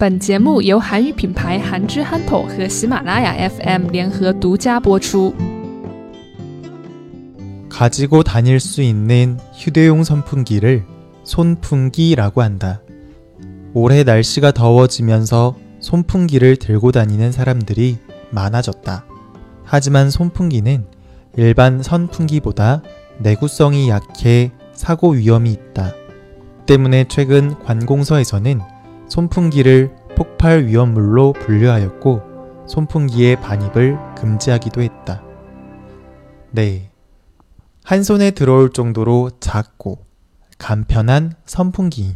本节目由韩语品牌韩之憨头和喜马拉雅 FM 联合独家播出。 가지고 다닐 수 있는 휴대용 선풍기를 손풍기라고 한다. 올해 날씨가 더워지면서 손풍기를 들고 다니는 사람들이 많아졌다. 하지만 손풍기는 일반 선풍기보다 내구성이 약해 사고 위험이 있다. 때문에 최근 관공서에서는 손풍기를 폭발 위험물로 분류하였고 손풍기의 반입을 금지하기도 했다. 네. 한 손에 들어올 정도로 작고 간편한 선풍기.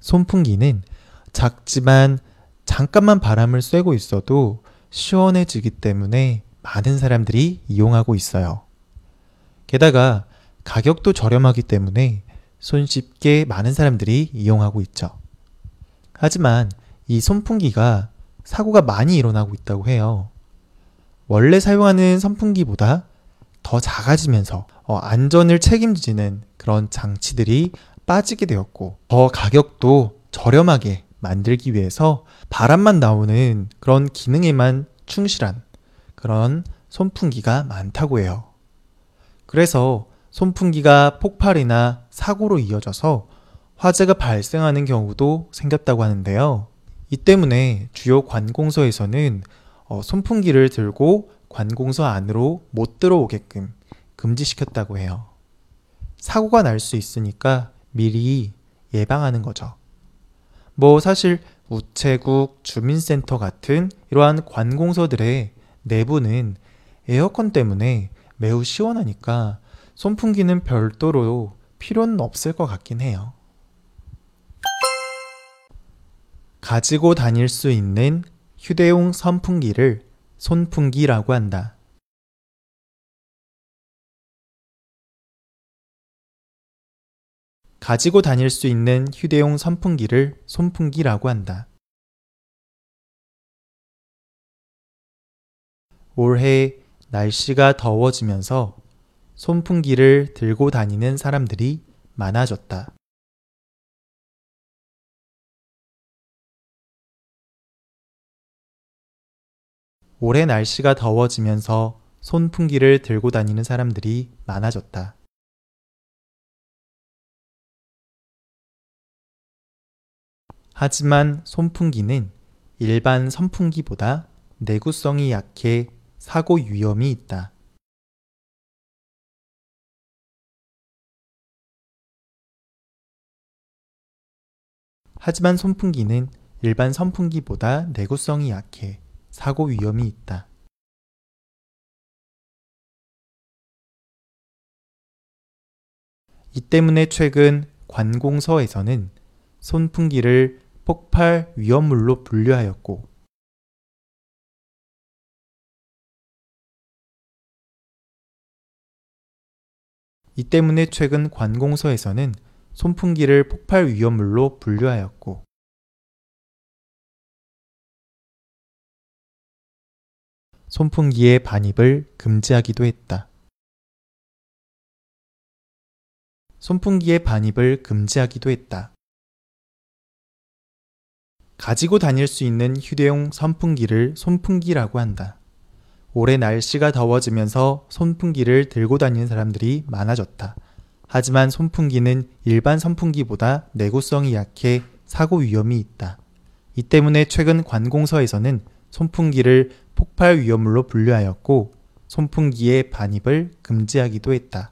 손풍기는 작지만 잠깐만 바람을 쐬고 있어도 시원해지기 때문에 많은 사람들이 이용하고 있어요. 게다가 가격도 저렴하기 때문에 손쉽게 많은 사람들이 이용하고 있죠. 하지만 이 선풍기가 사고가 많이 일어나고 있다고 해요. 원래 사용하는 선풍기보다 더 작아지면서 어, 안전을 책임지는 그런 장치들이 빠지게 되었고 더 가격도 저렴하게 만들기 위해서 바람만 나오는 그런 기능에만 충실한 그런 손풍기가 많다고 해요. 그래서 손풍기가 폭발이나 사고로 이어져서 화재가 발생하는 경우도 생겼다고 하는데요. 이 때문에 주요 관공서에서는 어, 손풍기를 들고 관공서 안으로 못 들어오게끔 금지시켰다고 해요. 사고가 날 수 있으니까 미리 예방하는 거죠. 뭐 사실 우체국, 주민센터 같은 이러한 관공서들의 내부는 에어컨 때문에 매우 시원하니까 손풍기는 별도로 필요는 없을 것 같긴 해요. 가지고 다닐 수 있는 휴대용 선풍기를 손풍기라고 한다. 가지고 다닐 수 있는 휴대용 선풍기를 손풍기라고 한다. 올해 날씨가 더워지면서 손풍기를 들고 다니는 사람들이 많아졌다. 올해 날씨가 더워지면서 손풍기를 들고 다니는 사람들이 많아졌다. 하지만 손풍기는 일반 선풍기보다 내구성이 약해 사고 위험이 있다. 하지만 손풍기는 일반 선풍기보다 내구성이 약해 사고 위험이 있다. 이 때문에 최근 관공서에서는 손풍기를 폭발 위험물로 분류하였고 이 때문에 최근 관공서에서는 손풍기를 폭발 위험물로 분류하였고 손풍기의 반입을 금지하기도 했다. 손풍기의 반입을 금지하기도 했다. 가지고 다닐 수 있는 휴대용 선풍기를 손풍기라고 한다. 올해 날씨가 더워지면서 손풍기를 들고 다니는 사람들이 많아졌다. 하지만 손풍기는 일반 선풍기보다 내구성이 약해 사고 위험이 있다. 이 때문에 최근 관공서에서는 손풍기를 폭발 위험물로 분류하였고 손풍기의 반입을 금지하기도 했다.